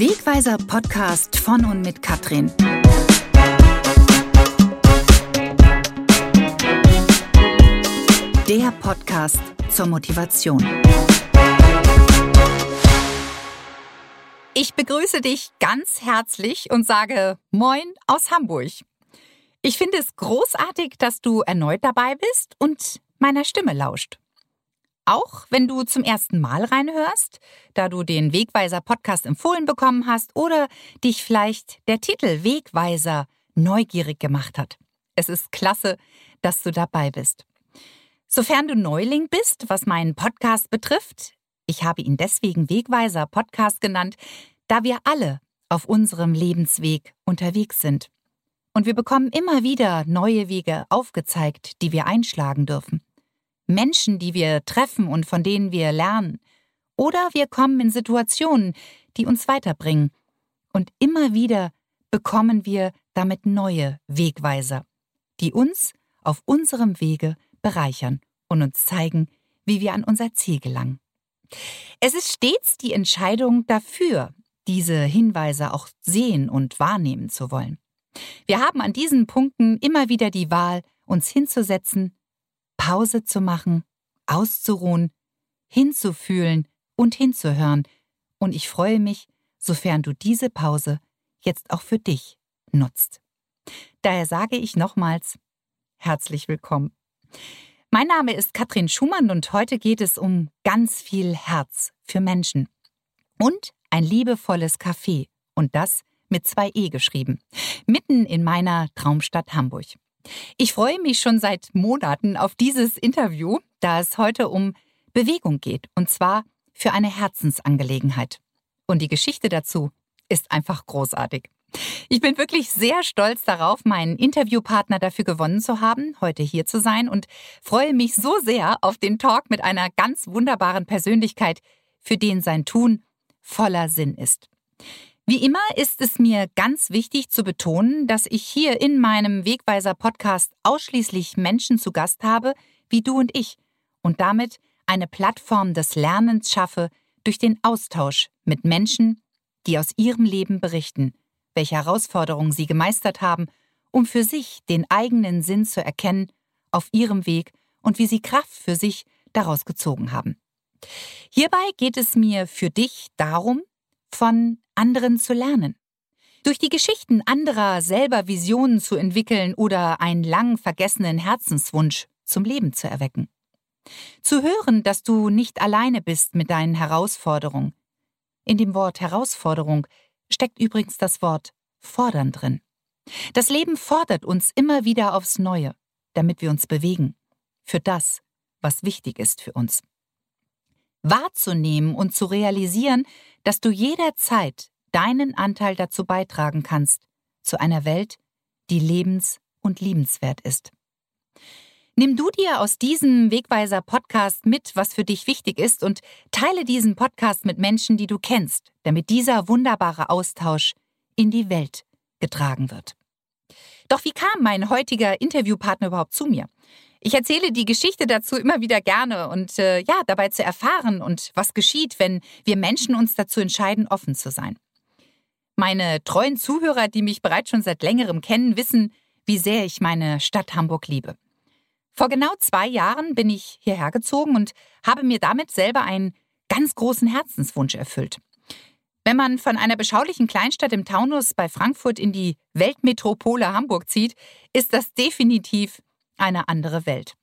Wegweiser Podcast von und mit Katrin. Der Podcast zur Motivation. Ich begrüße dich ganz herzlich und sage Moin aus Hamburg. Ich finde es großartig, dass du erneut dabei bist und meiner Stimme lauscht. Auch wenn du zum ersten Mal reinhörst, da du den Wegweiser Podcast empfohlen bekommen hast oder dich vielleicht der Titel Wegweiser neugierig gemacht hat. Es ist klasse, dass du dabei bist. Sofern du Neuling bist, was meinen Podcast betrifft, ich habe ihn deswegen Wegweiser Podcast genannt, da wir alle auf unserem Lebensweg unterwegs sind. Und wir bekommen immer wieder neue Wege aufgezeigt, die wir einschlagen dürfen. Menschen, die wir treffen und von denen wir lernen. Oder wir kommen in Situationen, die uns weiterbringen. Und immer wieder bekommen wir damit neue Wegweiser, die uns auf unserem Wege bereichern und uns zeigen, wie wir an unser Ziel gelangen. Es ist stets die Entscheidung dafür, diese Hinweise auch sehen und wahrnehmen zu wollen. Wir haben an diesen Punkten immer wieder die Wahl, uns hinzusetzen, Pause zu machen, auszuruhen, hinzufühlen und hinzuhören, und ich freue mich, sofern du diese Pause jetzt auch für dich nutzt. Daher sage ich nochmals herzlich willkommen. Mein Name ist Katrin Schumann und heute geht es um ganz viel Herz für Menschen und ein liebevolles Café und das mit zwei E geschrieben, mitten in meiner Traumstadt Hamburg. Ich freue mich schon seit Monaten auf dieses Interview, da es heute um Bewegung geht und zwar für eine Herzensangelegenheit. Und die Geschichte dazu ist einfach großartig. Ich bin wirklich sehr stolz darauf, meinen Interviewpartner dafür gewonnen zu haben, heute hier zu sein und freue mich so sehr auf den Talk mit einer ganz wunderbaren Persönlichkeit, für den sein Tun voller Sinn ist. Wie immer ist es mir ganz wichtig zu betonen, dass ich hier in meinem Wegweiser Podcast ausschließlich Menschen zu Gast habe, wie du und ich, und damit eine Plattform des Lernens schaffe durch den Austausch mit Menschen, die aus ihrem Leben berichten welche Herausforderungen sie gemeistert haben, um für sich den eigenen Sinn zu erkennen auf ihrem Weg und wie sie Kraft für sich daraus gezogen haben. Hierbei geht es mir für dich darum, von anderen zu lernen. Durch die Geschichten anderer selber Visionen zu entwickeln oder einen lang vergessenen Herzenswunsch zum Leben zu erwecken. Zu hören, dass du nicht alleine bist mit deinen Herausforderungen. In dem Wort Herausforderung steckt übrigens das Wort fordern drin. Das Leben fordert uns immer wieder aufs Neue, damit wir uns bewegen, für das, was wichtig ist für uns. Wahrzunehmen und zu realisieren, dass du jederzeit deinen Anteil dazu beitragen kannst, zu einer Welt, die lebens- und liebenswert ist. Nimm du dir aus diesem Wegweiser Podcast mit, was für dich wichtig ist und teile diesen Podcast mit Menschen, die du kennst, damit dieser wunderbare Austausch in die Welt getragen wird. Doch wie kam mein heutiger Interviewpartner überhaupt zu mir? Ich erzähle die Geschichte dazu immer wieder gerne und äh, ja, dabei zu erfahren und was geschieht, wenn wir Menschen uns dazu entscheiden, offen zu sein. Meine treuen Zuhörer, die mich bereits schon seit längerem kennen, wissen, wie sehr ich meine Stadt Hamburg liebe. Vor genau zwei Jahren bin ich hierher gezogen und habe mir damit selber einen ganz großen Herzenswunsch erfüllt. Wenn man von einer beschaulichen Kleinstadt im Taunus bei Frankfurt in die Weltmetropole Hamburg zieht, ist das definitiv eine andere Welt.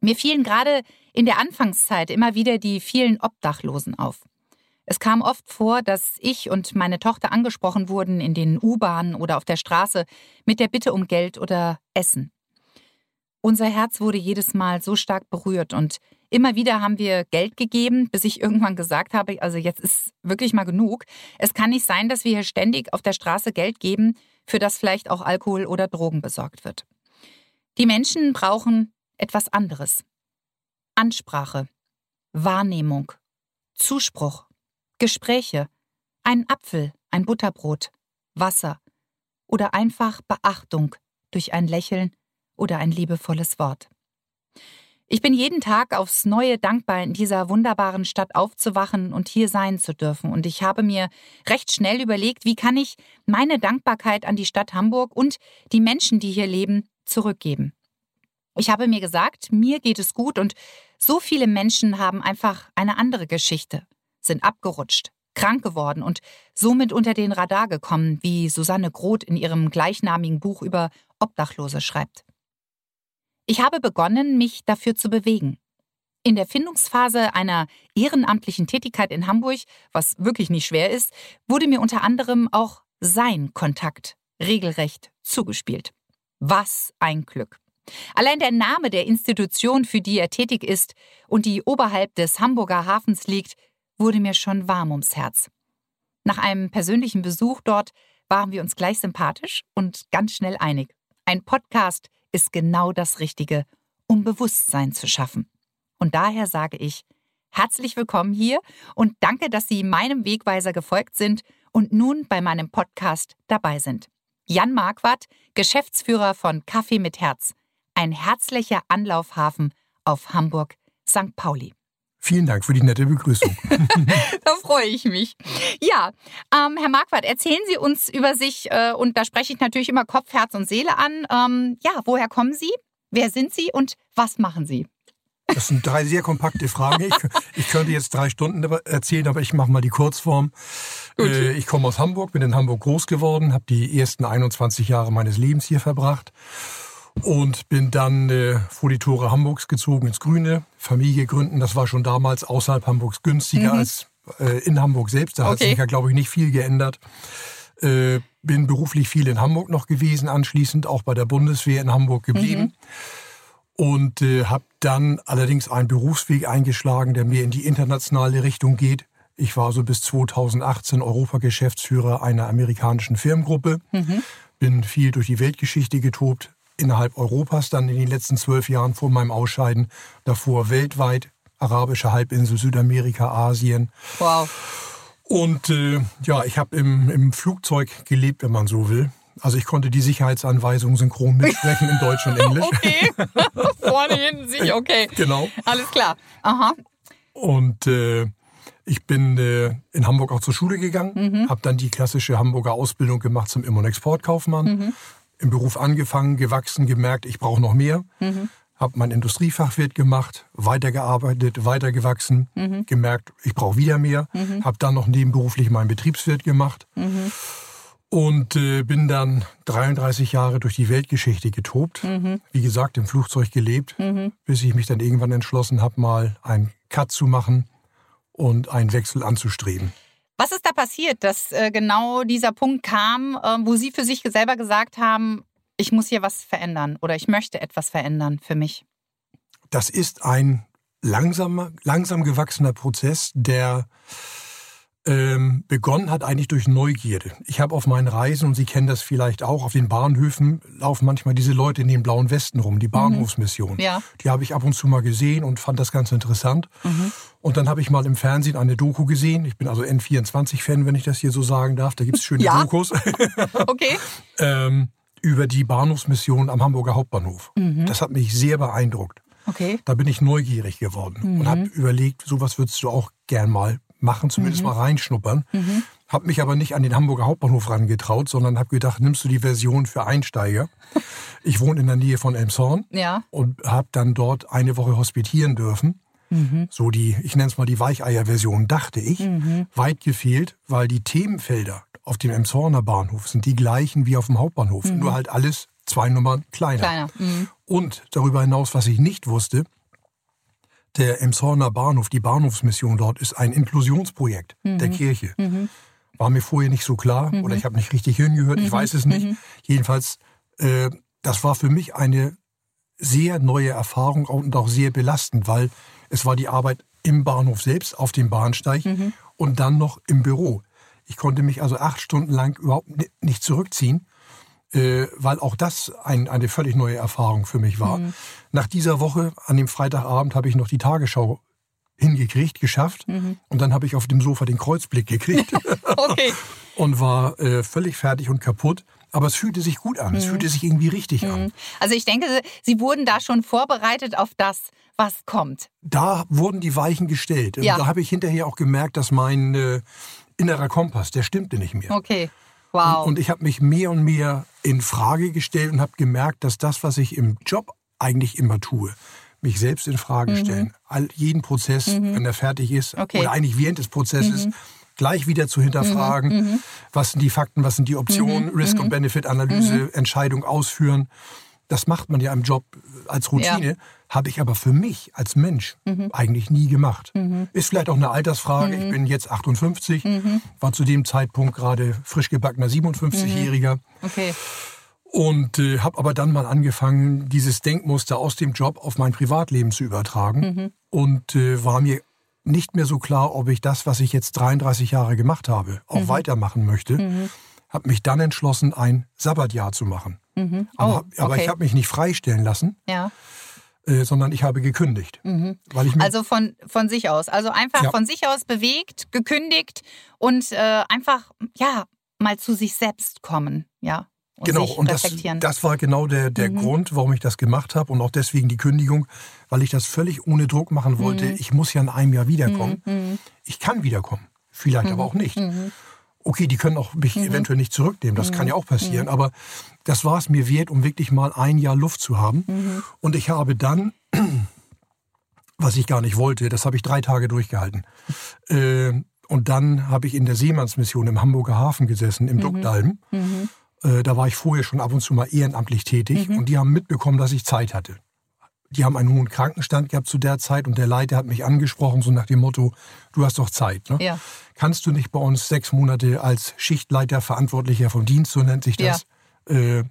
Mir fielen gerade in der Anfangszeit immer wieder die vielen Obdachlosen auf. Es kam oft vor, dass ich und meine Tochter angesprochen wurden in den U-Bahnen oder auf der Straße mit der Bitte um Geld oder Essen. Unser Herz wurde jedes Mal so stark berührt und immer wieder haben wir Geld gegeben, bis ich irgendwann gesagt habe, also jetzt ist wirklich mal genug. Es kann nicht sein, dass wir hier ständig auf der Straße Geld geben, für das vielleicht auch Alkohol oder Drogen besorgt wird. Die Menschen brauchen etwas anderes. Ansprache, Wahrnehmung, Zuspruch, Gespräche, ein Apfel, ein Butterbrot, Wasser oder einfach Beachtung durch ein Lächeln oder ein liebevolles Wort. Ich bin jeden Tag aufs Neue dankbar, in dieser wunderbaren Stadt aufzuwachen und hier sein zu dürfen. Und ich habe mir recht schnell überlegt, wie kann ich meine Dankbarkeit an die Stadt Hamburg und die Menschen, die hier leben, zurückgeben. Ich habe mir gesagt, mir geht es gut und so viele Menschen haben einfach eine andere Geschichte, sind abgerutscht, krank geworden und somit unter den Radar gekommen, wie Susanne Groth in ihrem gleichnamigen Buch über Obdachlose schreibt. Ich habe begonnen, mich dafür zu bewegen. In der Findungsphase einer ehrenamtlichen Tätigkeit in Hamburg, was wirklich nicht schwer ist, wurde mir unter anderem auch sein Kontakt regelrecht zugespielt. Was ein Glück. Allein der Name der Institution, für die er tätig ist und die oberhalb des Hamburger Hafens liegt, wurde mir schon warm ums Herz. Nach einem persönlichen Besuch dort waren wir uns gleich sympathisch und ganz schnell einig. Ein Podcast ist genau das Richtige, um Bewusstsein zu schaffen. Und daher sage ich, herzlich willkommen hier und danke, dass Sie meinem Wegweiser gefolgt sind und nun bei meinem Podcast dabei sind. Jan Marquardt, Geschäftsführer von Kaffee mit Herz, ein herzlicher Anlaufhafen auf Hamburg St. Pauli. Vielen Dank für die nette Begrüßung. da freue ich mich. Ja, ähm, Herr Marquardt, erzählen Sie uns über sich, äh, und da spreche ich natürlich immer Kopf, Herz und Seele an. Ähm, ja, woher kommen Sie? Wer sind Sie und was machen Sie? Das sind drei sehr kompakte Fragen. Ich, ich könnte jetzt drei Stunden erzählen, aber ich mache mal die Kurzform. Äh, ich komme aus Hamburg, bin in Hamburg groß geworden, habe die ersten 21 Jahre meines Lebens hier verbracht und bin dann äh, vor die Tore Hamburgs gezogen ins Grüne, Familie gründen. Das war schon damals außerhalb Hamburgs günstiger mhm. als äh, in Hamburg selbst. Da okay. hat sich ja, glaube ich, nicht viel geändert. Äh, bin beruflich viel in Hamburg noch gewesen, anschließend auch bei der Bundeswehr in Hamburg geblieben. Mhm. Und äh, habe dann allerdings einen Berufsweg eingeschlagen, der mehr in die internationale Richtung geht. Ich war so bis 2018 Europageschäftsführer einer amerikanischen Firmengruppe. Mhm. Bin viel durch die Weltgeschichte getobt, innerhalb Europas dann in den letzten zwölf Jahren vor meinem Ausscheiden, davor weltweit, arabische Halbinsel, Südamerika, Asien. Wow. Und äh, ja, ich habe im, im Flugzeug gelebt, wenn man so will. Also ich konnte die Sicherheitsanweisungen synchron mitsprechen in Deutsch und Englisch. Okay, vorne, hinten, sich, okay. Genau. Alles klar. Aha. Und äh, ich bin äh, in Hamburg auch zur Schule gegangen, mhm. habe dann die klassische Hamburger Ausbildung gemacht zum Im- und Exportkaufmann. Mhm im Beruf angefangen, gewachsen, gemerkt, ich brauche noch mehr. Mhm. Habe mein Industriefachwirt gemacht, weitergearbeitet, weitergewachsen, mhm. gemerkt, ich brauche wieder mehr. Mhm. Habe dann noch nebenberuflich meinen Betriebswirt gemacht. Und äh, bin dann 33 Jahre durch die Weltgeschichte getobt. Mhm. Wie gesagt, im Flugzeug gelebt, mhm. bis ich mich dann irgendwann entschlossen habe, mal einen Cut zu machen und einen Wechsel anzustreben. Was ist da passiert, dass äh, genau dieser Punkt kam, äh, wo Sie für sich selber gesagt haben, ich muss hier was verändern oder ich möchte etwas verändern für mich? Das ist ein langsamer, langsam gewachsener Prozess, der ähm, begonnen hat eigentlich durch Neugierde. Ich habe auf meinen Reisen, und Sie kennen das vielleicht auch, auf den Bahnhöfen laufen manchmal diese Leute in den blauen Westen rum, die mhm. Bahnhofsmission. Mhm. Ja. Die habe ich ab und zu mal gesehen und fand das ganz interessant. Mhm. Und dann habe ich mal im Fernsehen eine Doku gesehen. Ich bin also N24-Fan, wenn ich das hier so sagen darf. Da gibt es schöne ja? Dokus. okay. ähm, über die Bahnhofsmission am Hamburger Hauptbahnhof. Mhm. Das hat mich sehr beeindruckt. Okay. Da bin ich neugierig geworden mhm. und habe überlegt, sowas würdest du auch gern mal machen, zumindest mhm. mal reinschnuppern. Mhm. Habe mich aber nicht an den Hamburger Hauptbahnhof rangetraut, sondern habe gedacht, nimmst du die Version für Einsteiger. Ich wohne in der Nähe von Elmshorn ja. und habe dann dort eine Woche hospitieren dürfen. Mhm. So die, ich nenne es mal die Weicheier-Version, dachte ich. Mhm. Weit gefehlt, weil die Themenfelder auf dem Emshorner Bahnhof sind die gleichen wie auf dem Hauptbahnhof. Mhm. Nur halt alles zwei Nummern kleiner. kleiner. Mhm. Und darüber hinaus, was ich nicht wusste, der Emshorner Bahnhof, die Bahnhofsmission dort, ist ein Inklusionsprojekt mhm. der Kirche. Mhm. War mir vorher nicht so klar mhm. oder ich habe nicht richtig hingehört, ich mhm. weiß es nicht. Mhm. Jedenfalls, äh, das war für mich eine sehr neue Erfahrung und auch sehr belastend, weil es war die Arbeit im Bahnhof selbst, auf dem Bahnsteig mhm. und dann noch im Büro. Ich konnte mich also acht Stunden lang überhaupt nicht zurückziehen, äh, weil auch das ein, eine völlig neue Erfahrung für mich war. Mhm. Nach dieser Woche, an dem Freitagabend, habe ich noch die Tagesschau hingekriegt, geschafft. Mhm. Und dann habe ich auf dem Sofa den Kreuzblick gekriegt. okay. und war äh, völlig fertig und kaputt. Aber es fühlte sich gut an. Mhm. Es fühlte sich irgendwie richtig mhm. an. Also ich denke, Sie wurden da schon vorbereitet auf das, was kommt. Da wurden die Weichen gestellt. Ja. Und da habe ich hinterher auch gemerkt, dass mein äh, innerer Kompass, der stimmte nicht mehr. Okay. Wow. Und, und ich habe mich mehr und mehr in Frage gestellt und habe gemerkt, dass das, was ich im Job eigentlich immer tue, mich selbst in Frage mhm. stellen, all, jeden Prozess, mhm. wenn er fertig ist, okay. oder eigentlich während des Prozesses, mhm. gleich wieder zu hinterfragen, mhm. Mhm. was sind die Fakten, was sind die Optionen, Risk- und Benefit-Analyse, Entscheidung ausführen. Das macht man ja im Job als Routine, ja. habe ich aber für mich als Mensch mhm. eigentlich nie gemacht. Mhm. Ist vielleicht auch eine Altersfrage. Mhm. Ich bin jetzt 58, mhm. war zu dem Zeitpunkt gerade frisch gebackener 57-Jähriger. Mhm. Okay. Und äh, habe aber dann mal angefangen, dieses Denkmuster aus dem Job auf mein Privatleben zu übertragen. Mhm. Und äh, war mir nicht mehr so klar, ob ich das, was ich jetzt 33 Jahre gemacht habe, auch weitermachen möchte. Habe mich dann entschlossen, ein Sabbatjahr zu machen. Mhm. Oh, aber, aber ich habe mich nicht freistellen lassen. Ja. Äh, sondern ich habe gekündigt. Mhm. Weil ich also von, von sich aus. Also einfach ja. von sich aus bewegt, gekündigt und äh, einfach, ja, mal zu sich selbst kommen. Ja. Und genau, und das, das war genau der, der mhm. Grund, warum ich das gemacht habe und auch deswegen die Kündigung, weil ich das völlig ohne Druck machen wollte. Mhm. Ich muss ja in einem Jahr wiederkommen. Mhm. mhm. Ich kann wiederkommen, vielleicht aber auch nicht. Okay, die können auch mich mhm. eventuell nicht zurücknehmen, das mhm. kann ja auch passieren, mhm. aber das war es mir wert, um wirklich mal ein Jahr Luft zu haben. Mhm. Und ich habe dann, was ich gar nicht wollte, das habe ich drei Tage durchgehalten. Äh, und dann habe ich in der Seemannsmission im Hamburger Hafen gesessen, im mhm. Duckdalm. Mhm. Äh, da war ich vorher schon ab und zu mal ehrenamtlich tätig und die haben mitbekommen, dass ich Zeit hatte die haben einen hohen Krankenstand gehabt zu der Zeit und der Leiter hat mich angesprochen, so nach dem Motto, du hast doch Zeit. Ne? Ja. Kannst du nicht bei uns sechs Monate als Schichtleiter, Verantwortlicher vom Dienst, so nennt sich das, ja. äh,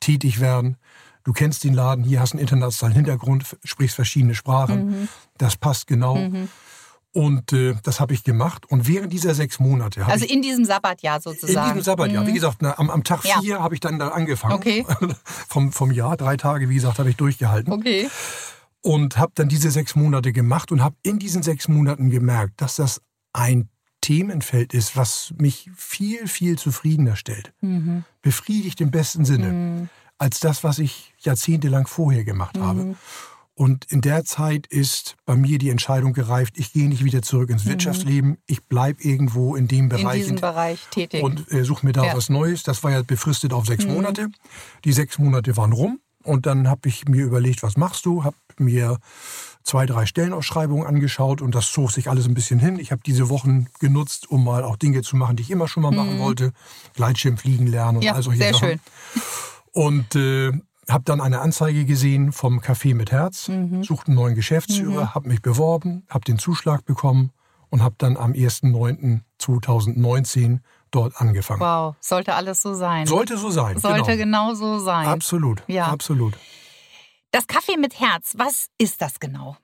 tätig werden? Du kennst den Laden, hier hast einen internationalen Hintergrund, sprichst verschiedene Sprachen. Mhm. Das passt genau. Mhm. Und äh, das habe ich gemacht. Und während dieser sechs Monate. Also in diesem Sabbatjahr sozusagen. In diesem Sabbatjahr. Mhm. Wie gesagt, na, am, am, Tag ja. vier habe ich dann da angefangen. Okay. vom, vom Jahr. Drei Tage, wie gesagt, habe ich durchgehalten. Okay. Und habe dann diese sechs Monate gemacht und habe in diesen sechs Monaten gemerkt, dass das ein Themenfeld ist, was mich viel, viel zufriedener stellt. Mhm. Befriedigt im besten Sinne. Mhm. Als das, was ich jahrzehntelang vorher gemacht habe. Und in der Zeit ist bei mir die Entscheidung gereift, ich gehe nicht wieder zurück ins mhm. Wirtschaftsleben, ich bleibe irgendwo in dem Bereich, in diesem Bereich tätig und äh, suche mir da ja. was Neues. Das war ja befristet auf sechs mhm. Monate. Die sechs Monate waren rum und dann habe ich mir überlegt, was machst du? Habe mir zwei, drei Stellenausschreibungen angeschaut und das zog sich alles ein bisschen hin. Ich habe diese Wochen genutzt, um mal auch Dinge zu machen, die ich immer schon mal mhm. machen wollte. Gleitschirm fliegen lernen und ja, all solche sehr Sachen. Schön. Und äh, habe dann eine Anzeige gesehen vom Café mit Herz, mhm. suchte einen neuen Geschäftsführer, mhm. habe mich beworben, habe den Zuschlag bekommen und habe dann am 1.9.2019 dort angefangen. Wow, sollte alles so sein. Sollte so sein. Sollte genau, genau so sein. Absolut, ja. absolut. Das Café mit Herz, was ist das genau?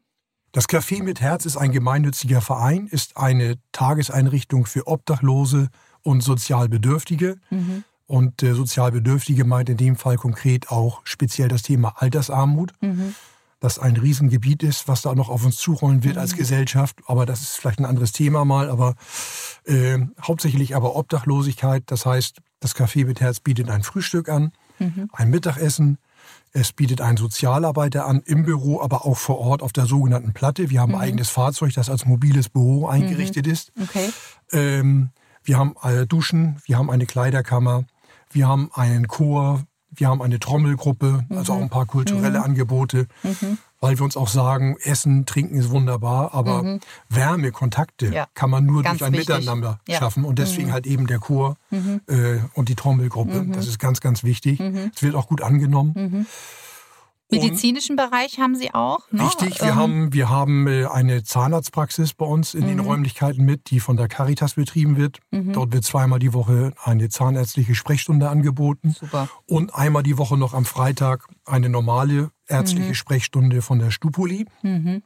Das Café mit Herz ist ein gemeinnütziger Verein, ist eine Tageseinrichtung für Obdachlose und sozial Bedürftige. Mhm. Und äh, Sozialbedürftige meint in dem Fall konkret auch speziell das Thema Altersarmut, mhm. das ein Riesengebiet ist, was da noch auf uns zurollen wird mhm. als Gesellschaft. Aber das ist vielleicht ein anderes Thema mal. Aber äh, hauptsächlich aber Obdachlosigkeit. Das heißt, das Café mit Herz bietet ein Frühstück an, mhm. ein Mittagessen. Es bietet einen Sozialarbeiter an im Büro, aber auch vor Ort auf der sogenannten Platte. Wir haben ein mhm. eigenes Fahrzeug, das als mobiles Büro eingerichtet mhm. ist. Okay. Ähm, wir haben äh, Duschen, wir haben eine Kleiderkammer, wir haben einen Chor, wir haben eine Trommelgruppe, mhm. also auch ein paar kulturelle mhm. Angebote, mhm. weil wir uns auch sagen, Essen, Trinken ist wunderbar, aber mhm. Wärme, Kontakte ja. kann man nur ganz durch ein wichtig. Miteinander ja. schaffen. Und deswegen mhm. halt eben der Chor mhm. äh, und die Trommelgruppe. Das ist ganz, ganz wichtig. Es wird auch gut angenommen. Medizinischen Bereich haben Sie auch? Ne? Richtig, wir, ähm. haben, wir haben äh, eine Zahnarztpraxis bei uns in mhm. den Räumlichkeiten mit, die von der Caritas betrieben wird. Mhm. Dort wird zweimal die Woche eine zahnärztliche Sprechstunde angeboten. Super. Und einmal die Woche noch am Freitag eine normale ärztliche mhm. Sprechstunde von der Stupoli. Mhm.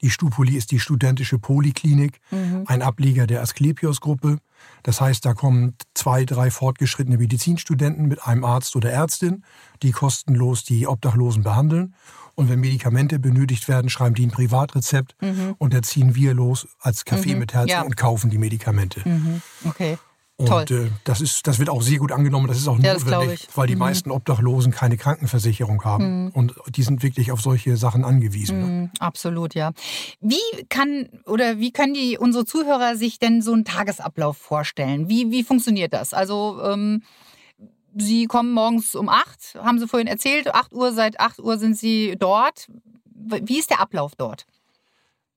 Die Stupoli ist die studentische Poliklinik, mhm. ein Ableger der Asklepios-Gruppe. Das heißt, da kommen zwei, drei fortgeschrittene Medizinstudenten mit einem Arzt oder Ärztin, die kostenlos die Obdachlosen behandeln. Und wenn Medikamente benötigt werden, schreiben die ein Privatrezept mhm. und da ziehen wir los als Café mhm. mit Herz ja. und kaufen die Medikamente. Mhm. Okay. Und äh, das, ist, das wird auch sehr gut angenommen. Das ist auch Ja, notwendig, weil die Mhm. meisten Obdachlosen keine Krankenversicherung haben. Mhm. Und die sind wirklich auf solche Sachen angewiesen. Ne? Mm, Absolut, ja. Wie kann oder wie können die unsere Zuhörer sich denn so einen Tagesablauf vorstellen? Wie, wie funktioniert das? Also ähm, Sie kommen morgens um acht, haben Sie vorhin erzählt, 8 Uhr, seit 8 Uhr sind Sie dort. Wie ist der Ablauf dort?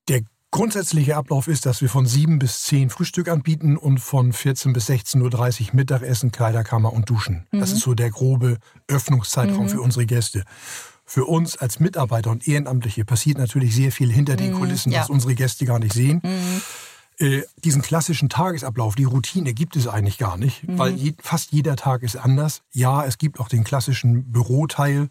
Der grundsätzliche Ablauf ist, dass wir von 7 bis 10 Frühstück anbieten und von 14 bis 16.30 Uhr Mittagessen, Kleiderkammer und Duschen. Das Mhm. ist so der grobe Öffnungszeitraum Mhm. für unsere Gäste. Für uns als Mitarbeiter und Ehrenamtliche passiert natürlich sehr viel hinter den Mhm, Kulissen, ja. was unsere Gäste gar nicht sehen. Mhm. Äh, diesen klassischen Tagesablauf, die Routine gibt es eigentlich gar nicht, Mhm. weil je, fast jeder Tag ist anders. Ja, es gibt auch den klassischen Büroteil,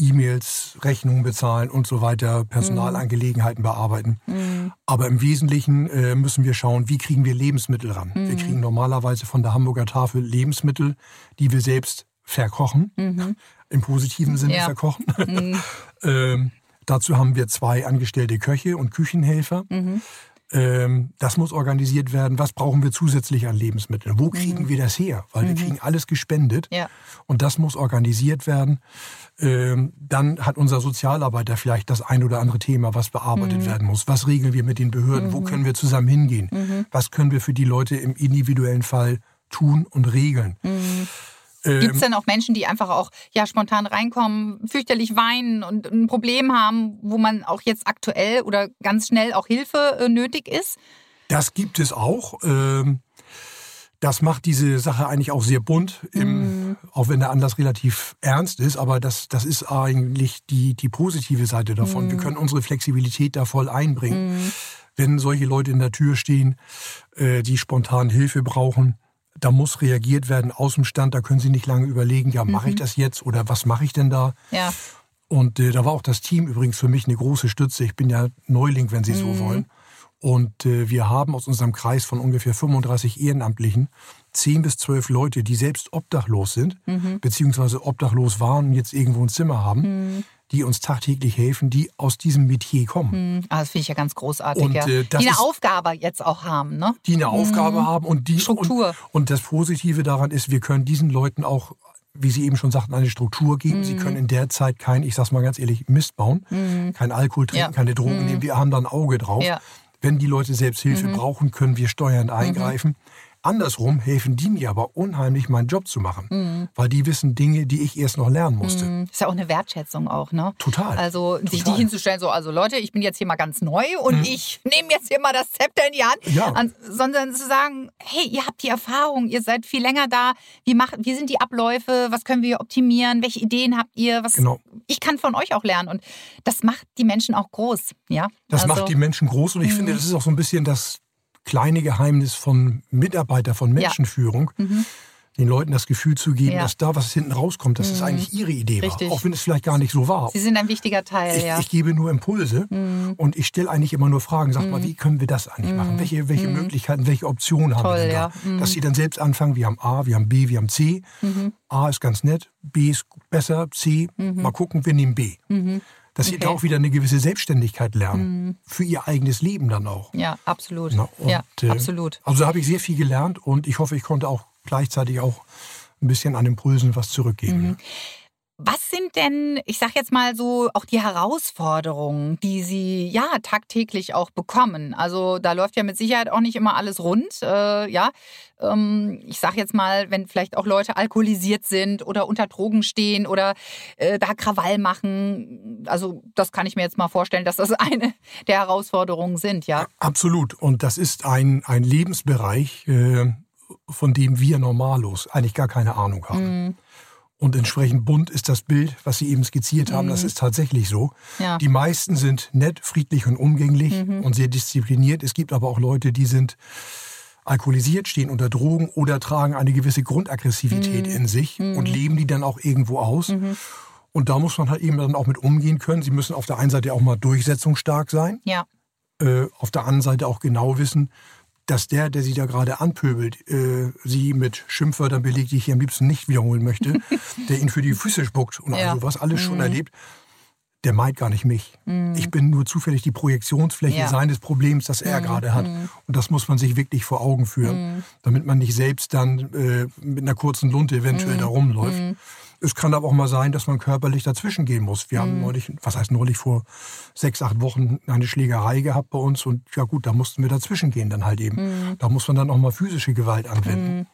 E-Mails, Rechnungen bezahlen und so weiter, Personalangelegenheiten bearbeiten. Mhm. Aber im Wesentlichen äh, müssen wir schauen, wie kriegen wir Lebensmittel ran. Wir Mhm. kriegen normalerweise von der Hamburger Tafel Lebensmittel, die wir selbst verkochen, Mhm. im positiven Sinne Ja. verkochen. Mhm. ähm, dazu haben wir zwei angestellte Köche und Küchenhelfer. Mhm. Ähm, das muss organisiert werden. Was brauchen wir zusätzlich an Lebensmitteln? Wo kriegen wir das her? Weil wir Mhm. kriegen alles gespendet Ja. und das muss organisiert werden. Ähm, dann hat unser Sozialarbeiter vielleicht das ein oder andere Thema, was bearbeitet Mhm. werden muss. Was regeln wir mit den Behörden? Wo Mhm. können wir zusammen hingehen? Mhm. Was können wir für die Leute im individuellen Fall tun und regeln? Mhm. Ähm, Gibt es denn auch Menschen, die einfach auch ja spontan reinkommen, fürchterlich weinen und ein Problem haben, wo man auch jetzt aktuell oder ganz schnell auch Hilfe äh, nötig ist? Das gibt es auch. Ähm, Das macht diese Sache eigentlich auch sehr bunt, im, auch wenn der Anlass relativ ernst ist. Aber das, das ist eigentlich die, die positive Seite davon. Wir können unsere Flexibilität da voll einbringen. Wenn solche Leute in der Tür stehen, äh, die spontan Hilfe brauchen, da muss reagiert werden aus dem Stand. Da können sie nicht lange überlegen, ja, mache ich das jetzt oder was mache ich denn da? Ja. Und äh, da war auch das Team übrigens für mich eine große Stütze. Ich bin ja Neuling, wenn Sie so wollen. Und äh, wir haben aus unserem Kreis von ungefähr 35 Ehrenamtlichen 10 bis 12 Leute, die selbst obdachlos sind, beziehungsweise obdachlos waren und jetzt irgendwo ein Zimmer haben, die uns tagtäglich helfen, die aus diesem Metier kommen. Hm, ah, das finde ich ja ganz großartig. Und, ja. äh, die eine ist- Aufgabe jetzt auch haben, ne? die eine Aufgabe haben und die Struktur. Und, und das Positive daran ist, wir können diesen Leuten auch, wie Sie eben schon sagten, eine Struktur geben. Mhm. Sie können in der Zeit kein, ich sag's mal ganz ehrlich, Mist bauen, kein Alkohol trinken, Ja. keine Drogen Mhm. nehmen. Wir haben da ein Auge drauf. Ja. Wenn die Leute selbst Hilfe Mhm. brauchen, können wir steuernd eingreifen. Andersrum helfen die mir aber unheimlich, meinen Job zu machen, Mhm. weil die wissen Dinge, die ich erst noch lernen musste. Mhm. Ist ja auch eine Wertschätzung auch, ne? Total. Also sich Total. nicht hinzustellen, so, also Leute, ich bin jetzt hier mal ganz neu und Mhm. ich nehme jetzt hier mal das Zepter in die Hand. Ja. An, sondern zu sagen, hey, ihr habt die Erfahrung, ihr seid viel länger da, wie, macht, wie sind die Abläufe, was können wir optimieren, welche Ideen habt ihr, was Genau. ich kann von euch auch lernen. Und das macht die Menschen auch groß, ja. Das also, macht die Menschen groß und ich Mhm. finde, das ist auch so ein bisschen das kleine Geheimnis von Mitarbeiter, von Ja. Menschenführung, Mhm. den Leuten das Gefühl zu geben, Ja. dass da, was hinten rauskommt, dass es Mhm. eigentlich ihre Idee Richtig. war, auch wenn es vielleicht gar nicht so war. Sie sind ein wichtiger Teil, Ich, ja. ich gebe nur Impulse Mhm. und ich stelle eigentlich immer nur Fragen. Sag mal, wie können wir das eigentlich machen? Welche, welche Mhm. Möglichkeiten, welche Optionen haben Toll, wir denn ja. da? Mhm. Dass sie dann selbst anfangen, wir haben A, wir haben B, wir haben C. Mhm. A ist ganz nett, B ist besser, C, mal gucken, wir nehmen B. Dass sie da Okay. auch wieder eine gewisse Selbstständigkeit lernen. Mhm. Für ihr eigenes Leben dann auch. Ja, absolut. Na, und, ja, äh, absolut. Also da habe ich sehr viel gelernt und ich hoffe, ich konnte auch gleichzeitig auch ein bisschen an Impulsen was zurückgeben. Mhm. Was sind denn, ich sag jetzt mal so, auch die Herausforderungen, die Sie ja tagtäglich auch bekommen? Also da läuft ja mit Sicherheit auch nicht immer alles rund. Äh, ja, ähm, ich sag jetzt mal, wenn vielleicht auch Leute alkoholisiert sind oder unter Drogen stehen oder äh, da Krawall machen. Also das kann ich mir jetzt mal vorstellen, dass das eine der Herausforderungen sind, ja. Absolut. Und das ist ein, ein Lebensbereich, äh, von dem wir normallos eigentlich gar keine Ahnung haben. Mhm. Und entsprechend bunt ist das Bild, was Sie eben skizziert haben. Das Mhm. ist tatsächlich so. Ja. Die meisten sind nett, friedlich und umgänglich Mhm. und sehr diszipliniert. Es gibt aber auch Leute, die sind alkoholisiert, stehen unter Drogen oder tragen eine gewisse Grundaggressivität Mhm. in sich und leben die dann auch irgendwo aus. Mhm. Und da muss man halt eben dann auch mit umgehen können. Sie müssen auf der einen Seite auch mal durchsetzungsstark sein, Ja. äh, auf der anderen Seite auch genau wissen, dass der, der sie da gerade anpöbelt, äh, sie mit Schimpfwörtern belegt, die ich hier am liebsten nicht wiederholen möchte, der ihn für die Füße spuckt und Ja. all sowas alles schon Mhm. erlebt, der meint gar nicht mich. Mhm. Ich bin nur zufällig die Projektionsfläche ja. seines Problems, das er mhm. gerade hat. Mhm. Und das muss man sich wirklich vor Augen führen, mhm. damit man nicht selbst dann äh, mit einer kurzen Lunte eventuell da rumläuft. Mhm. Es kann aber auch mal sein, dass man körperlich dazwischen gehen muss. Wir haben neulich, was heißt neulich, vor sechs, acht Wochen eine Schlägerei gehabt bei uns und ja gut, da mussten wir dazwischen gehen dann halt eben. Da muss man dann auch mal physische Gewalt anwenden.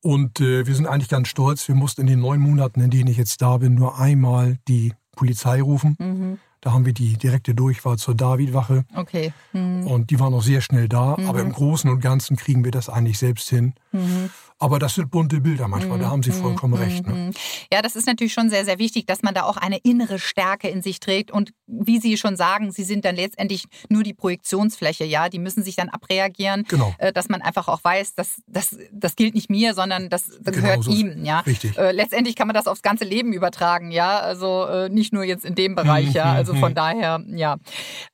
Und äh, wir sind eigentlich ganz stolz. Wir mussten in den neun Monaten, in denen ich jetzt da bin, nur einmal die Polizei rufen. Mhm. Da haben wir die direkte Durchwahl zur Davidwache. Okay. Mhm. Und die waren auch sehr schnell da. Mhm. Aber im Großen und Ganzen kriegen wir das eigentlich selbst hin. Mhm. Aber das sind bunte Bilder manchmal, da haben Sie vollkommen recht. Ne? Ja, das ist natürlich schon sehr, sehr wichtig, dass man da auch eine innere Stärke in sich trägt. Und wie Sie schon sagen, Sie sind dann letztendlich nur die Projektionsfläche, ja. Die müssen sich dann abreagieren, genau. Äh, dass man einfach auch weiß, dass das, das gilt nicht mir, sondern das, das gehört genau so ihm, ja. Richtig. Äh, letztendlich kann man das aufs ganze Leben übertragen, ja. Also äh, nicht nur jetzt in dem Bereich, ja. Mhm, also von mhm. daher, ja.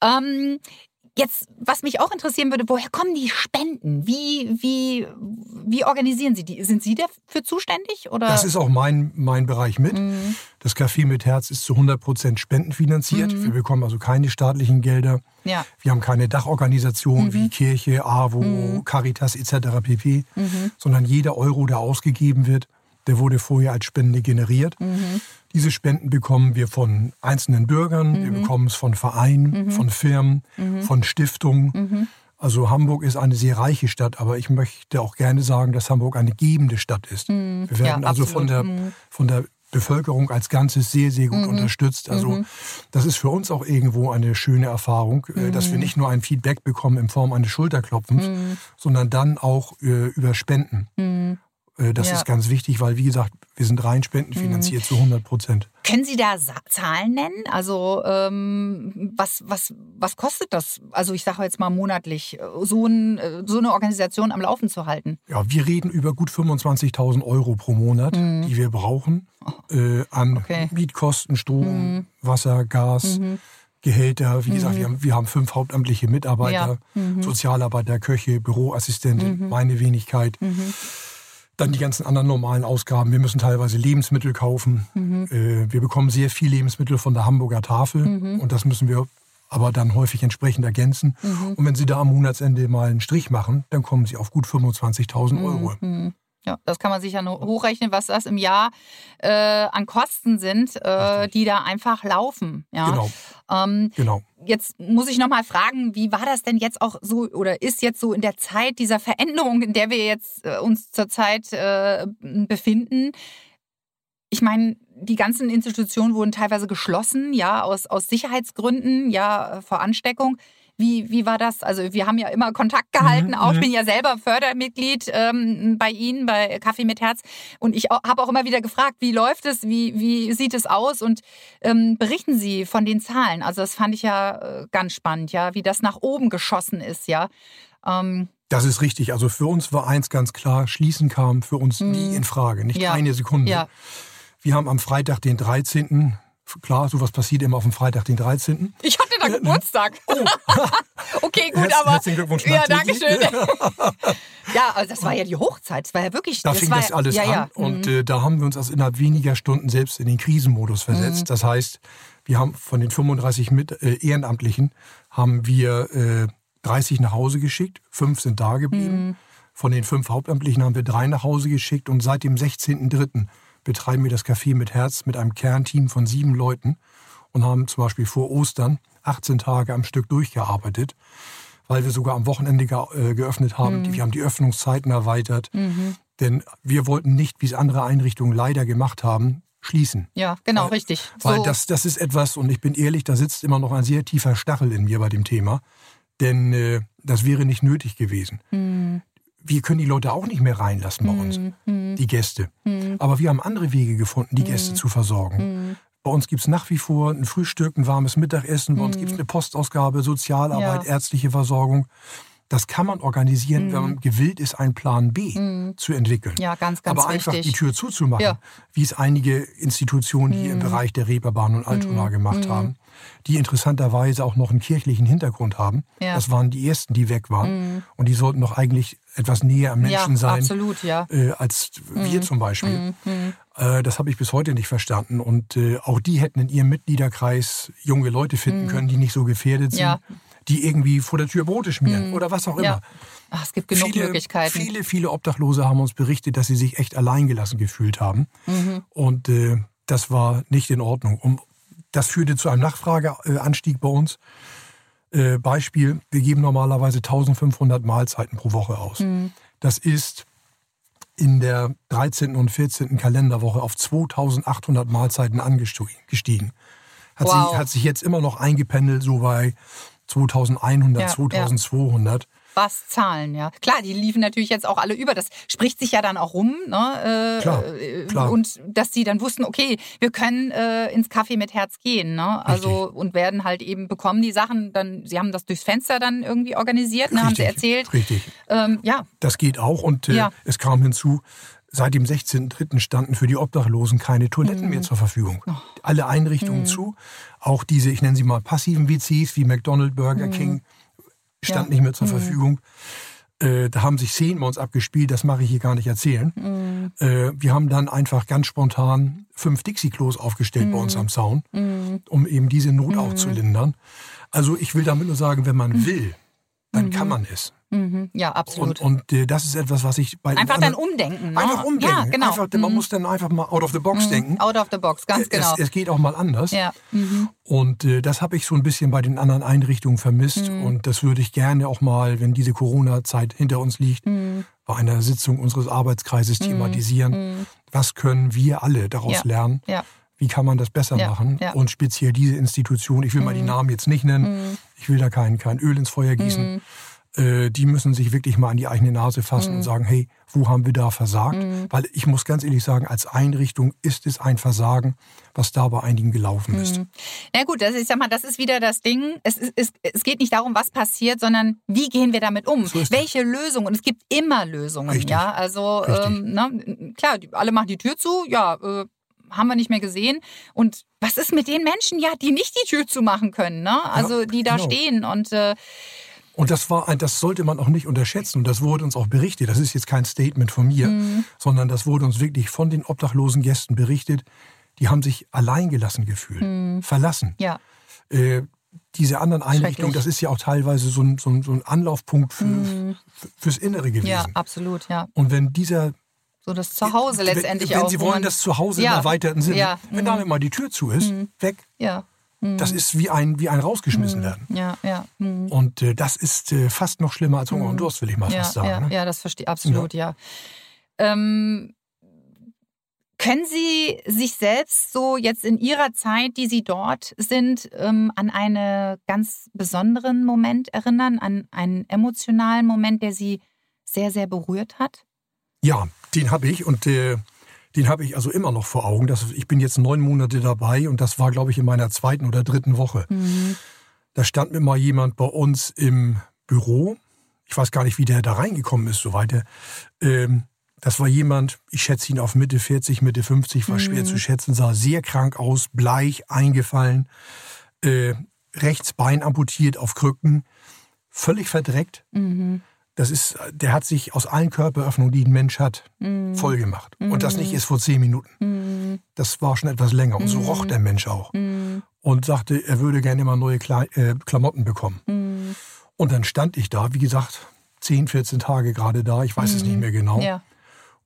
Ähm, Jetzt, was mich auch interessieren würde, woher kommen die Spenden? Wie, wie, wie organisieren Sie die? Sind Sie dafür zuständig? Oder? Das ist auch mein, mein Bereich mit. Mhm. Das Café mit Herz ist zu 100 Prozent spendenfinanziert. Mhm. Wir bekommen also keine staatlichen Gelder. Ja. Wir haben keine Dachorganisationen mhm. wie Kirche, AWO, mhm. Caritas etc. pp. Mhm. Sondern jeder Euro, der ausgegeben wird, der wurde vorher als Spende generiert. Mhm. Diese Spenden bekommen wir von einzelnen Bürgern, mhm. wir bekommen es von Vereinen, mhm. von Firmen, mhm. von Stiftungen. Mhm. Also Hamburg ist eine sehr reiche Stadt, aber ich möchte auch gerne sagen, dass Hamburg eine gebende Stadt ist. Mhm. Wir werden ja, also von der, von der Bevölkerung als Ganzes sehr, sehr gut mhm. unterstützt. Also mhm. das ist für uns auch irgendwo eine schöne Erfahrung, mhm. dass wir nicht nur ein Feedback bekommen in Form eines Schulterklopfens, sondern dann auch äh, über Spenden. Äh, das ja. ist ganz wichtig, weil, wie gesagt, wir sind rein spendenfinanziert mhm. zu 100 Prozent. Können Sie da Zahlen nennen? Also ähm, was, was, was kostet das? Also ich sage jetzt mal monatlich, äh, so, ein, äh, so, eine Organisation am Laufen zu halten? Ja, wir reden über gut 25.000 Euro pro Monat, mhm. die wir brauchen äh, an okay. Mietkosten, Strom, mhm. Wasser, Gas. Mhm. Gehälter. Wie gesagt, wir, mhm. haben, wir haben fünf hauptamtliche Mitarbeiter, ja. Mhm. Sozialarbeiter, Köche, Büroassistentin, meine Wenigkeit. Dann die ganzen anderen normalen Ausgaben. Wir müssen teilweise Lebensmittel kaufen. Mhm. Äh, wir bekommen sehr viel Lebensmittel von der Hamburger Tafel mhm. und das müssen wir aber dann häufig entsprechend ergänzen. Mhm. Und wenn Sie da am Monatsende mal einen Strich machen, dann kommen Sie auf gut 25.000 Euro. Mhm. Ja, das kann man sich ja nur hochrechnen, was das im Jahr äh, an Kosten sind, äh, die da einfach laufen. Ja? Genau. Ähm, genau. Jetzt muss ich nochmal fragen, wie war das denn jetzt auch so oder ist jetzt so in der Zeit dieser Veränderung, in der wir jetzt äh, uns zurzeit äh, befinden? Ich meine, die ganzen Institutionen wurden teilweise geschlossen, ja, aus, aus Sicherheitsgründen, ja, vor Ansteckung. Wie, wie war das? Also wir haben ja immer Kontakt gehalten, mhm, auch ich mhm. bin ja selber Fördermitglied ähm, bei Ihnen, bei Kaffee mit Herz. Und ich habe auch immer wieder gefragt, wie läuft es, wie, wie sieht es aus? Und ähm, berichten Sie von den Zahlen. Also das fand ich ja äh, ganz spannend, ja, wie das nach oben geschossen ist, ja. Ähm, das ist richtig. Also für uns war eins ganz klar, Schließen kam für uns nie mhm. in Frage, nicht ja. eine Sekunde. Ja. Wir haben am Freitag, den 13., klar, sowas passiert immer auf dem Freitag, den 13. Ich hatte da Geburtstag. Oh. okay, gut, Herz, aber. Herzlichen Glückwunsch. Ja, danke schön. ja, also das war ja die Hochzeit. Das war ja wirklich. Da das fing das alles ja, an. Ja. Und mhm. äh, da haben wir uns also innerhalb weniger Stunden selbst in den Krisenmodus versetzt. Mhm. Das heißt, wir haben von den 35 mit, äh, Ehrenamtlichen haben wir äh, 30 nach Hause geschickt, fünf sind da geblieben. Mhm. Von den fünf Hauptamtlichen haben wir drei nach Hause geschickt und seit dem 16.03 betreiben wir das Café mit Herz mit einem Kernteam von sieben Leuten und haben zum Beispiel vor Ostern 18 Tage am Stück durchgearbeitet, weil wir sogar am Wochenende ge äh, geöffnet haben. Mhm. Wir haben die Öffnungszeiten erweitert, mhm. denn wir wollten nicht, wie es andere Einrichtungen leider gemacht haben, schließen. Ja, genau, weil, richtig. Weil so. das, das ist etwas, und ich bin ehrlich, da sitzt immer noch ein sehr tiefer Stachel in mir bei dem Thema, denn äh, das wäre nicht nötig gewesen. Mhm wir können die Leute auch nicht mehr reinlassen bei uns, mhm. die Gäste. Mhm. Aber wir haben andere Wege gefunden, die Gäste mhm. zu versorgen. Bei uns gibt es nach wie vor ein Frühstück, ein warmes Mittagessen, bei uns gibt es eine Postausgabe, Sozialarbeit, ja. ärztliche Versorgung. Das kann man organisieren, mhm. wenn man gewillt ist, einen Plan B mhm. zu entwickeln. Ja, ganz, ganz Aber einfach die Tür zuzumachen, ja. wie es einige Institutionen hier im mhm. Bereich der Reeperbahn und Altona mhm. gemacht mhm. haben, die interessanterweise auch noch einen kirchlichen Hintergrund haben. Ja. Das waren die ersten, die weg waren. Und die sollten doch eigentlich etwas näher am Menschen ja, sein, absolut, ja. äh, als wir zum Beispiel. Äh, das habe ich bis heute nicht verstanden. Und äh, auch die hätten in ihrem Mitgliederkreis junge Leute finden können, die nicht so gefährdet sind die irgendwie vor der Tür Brote schmieren mhm. oder was auch immer. Ja. Ach, es gibt genug viele, Möglichkeiten. Viele, viele Obdachlose haben uns berichtet, dass sie sich echt alleingelassen gefühlt haben. Mhm. Und äh, das war nicht in Ordnung. Und das führte zu einem Nachfrageanstieg bei uns. Äh, Beispiel, wir geben normalerweise 1500 Mahlzeiten pro Woche aus. Mhm. Das ist in der 13. und 14. Kalenderwoche auf 2800 Mahlzeiten angestiegen. Hat, wow. sich, hat sich jetzt immer noch eingependelt, so bei 2100, ja, 2200. Ja. Was zahlen, ja. Klar, die liefen natürlich jetzt auch alle über. Das spricht sich ja dann auch rum. Ne? Äh, klar, äh, klar. Und dass sie dann wussten, okay, wir können äh, ins Café mit Herz gehen. Ne? Also Richtig. und werden halt eben bekommen die Sachen dann, sie haben das durchs Fenster dann irgendwie organisiert, ne? haben sie erzählt. Richtig. Ähm, ja. Das geht auch und äh, ja. es kam hinzu, Seit dem 16.03. standen für die Obdachlosen keine Toiletten mhm. mehr zur Verfügung. Oh. Alle Einrichtungen mhm. zu. Auch diese, ich nenne sie mal passiven WCs wie McDonald's, Burger mhm. King, stand ja. nicht mehr zur mhm. Verfügung. Äh, da haben sich Szenen bei uns abgespielt, das mache ich hier gar nicht erzählen. Mhm. Äh, wir haben dann einfach ganz spontan fünf Dixie-Klos aufgestellt bei uns mhm. am Zaun, um eben diese Not auch zu lindern. Also ich will damit nur sagen, wenn man will, dann kann man es. Mhm. Ja, absolut. Und, und äh, das ist etwas, was ich bei einfach dann umdenken. Ne? Einfach umdenken. Ja, genau. Einfach, mhm. Man muss dann einfach mal out of the box mhm. denken. Out of the box, ganz genau. Es, es geht auch mal anders. Ja. Mhm. Und äh, das habe ich so ein bisschen bei den anderen Einrichtungen vermisst. Mhm. Und das würde ich gerne auch mal, wenn diese Corona-Zeit hinter uns liegt, mhm. bei einer Sitzung unseres Arbeitskreises thematisieren. Was können wir alle daraus ja. lernen? Ja. Wie kann man das besser ja. machen? Und speziell diese Institution, ich will mal die Namen jetzt nicht nennen, ich will da kein, kein Öl ins Feuer gießen äh, die müssen sich wirklich mal an die eigene Nase fassen mhm. und sagen, hey, wo haben wir da versagt? Mhm. Weil ich muss ganz ehrlich sagen, als Einrichtung ist es ein Versagen, was da bei einigen gelaufen ist. Mhm. Na gut, das, ich sag mal, das ist wieder das Ding. Es, ist, es, es geht nicht darum, was passiert, sondern wie gehen wir damit um? So Welche Lösungen? Und es gibt immer Lösungen, Richtig. ja. Also ähm, ne, klar, alle machen die Tür zu, ja, äh, haben wir nicht mehr gesehen. Und was ist mit den Menschen, ja, die nicht die Tür zumachen können, ne? Also ja, die da genau. stehen und äh, und das war ein, das sollte man auch nicht unterschätzen. Und das wurde uns auch berichtet. Das ist jetzt kein Statement von mir, mhm. sondern das wurde uns wirklich von den obdachlosen Gästen berichtet. Die haben sich alleingelassen gefühlt, mhm. verlassen. Ja. Äh, diese anderen Einrichtungen, das ist ja auch teilweise so ein, so ein, so ein Anlaufpunkt für, mhm. fürs Innere gewesen. Ja, absolut, ja. Und wenn dieser so das Zuhause letztendlich wenn, auch. Wenn Sie wollen, das Zuhause ja. im erweiterten Sinne, ja. wenn damit mal die Tür zu ist, mhm. weg. Ja. Das ist wie ein, wie ein rausgeschmissen werden. Ja, ja. Mhm. Und äh, das ist äh, fast noch schlimmer als Hunger und Durst, will ich mal ja, fast sagen. Ja, ne? ja das verstehe ich absolut, ja. ja. Ähm, können Sie sich selbst so jetzt in Ihrer Zeit, die Sie dort sind, ähm, an einen ganz besonderen Moment erinnern, an einen emotionalen Moment, der Sie sehr, sehr berührt hat? Ja, den habe ich und äh, den habe ich also immer noch vor Augen. Das, ich bin jetzt neun Monate dabei und das war, glaube ich, in meiner zweiten oder dritten Woche. Mhm. Da stand mir mal jemand bei uns im Büro. Ich weiß gar nicht, wie der da reingekommen ist, so weiter. Ähm, das war jemand, ich schätze ihn auf Mitte 40, Mitte 50, war mhm. schwer zu schätzen, sah sehr krank aus, bleich, eingefallen, äh, rechts Bein amputiert auf Krücken, völlig verdreckt. Mhm das ist, der hat sich aus allen Körperöffnungen, die ein Mensch hat, mm. voll gemacht. Mm. Und das nicht erst vor zehn Minuten. Mm. Das war schon etwas länger. Und so roch der Mensch auch. Und sagte, er würde gerne immer neue Kle äh, Klamotten bekommen. Und dann stand ich da, wie gesagt, 10, 14 Tage gerade da, ich weiß es nicht mehr genau. Ja.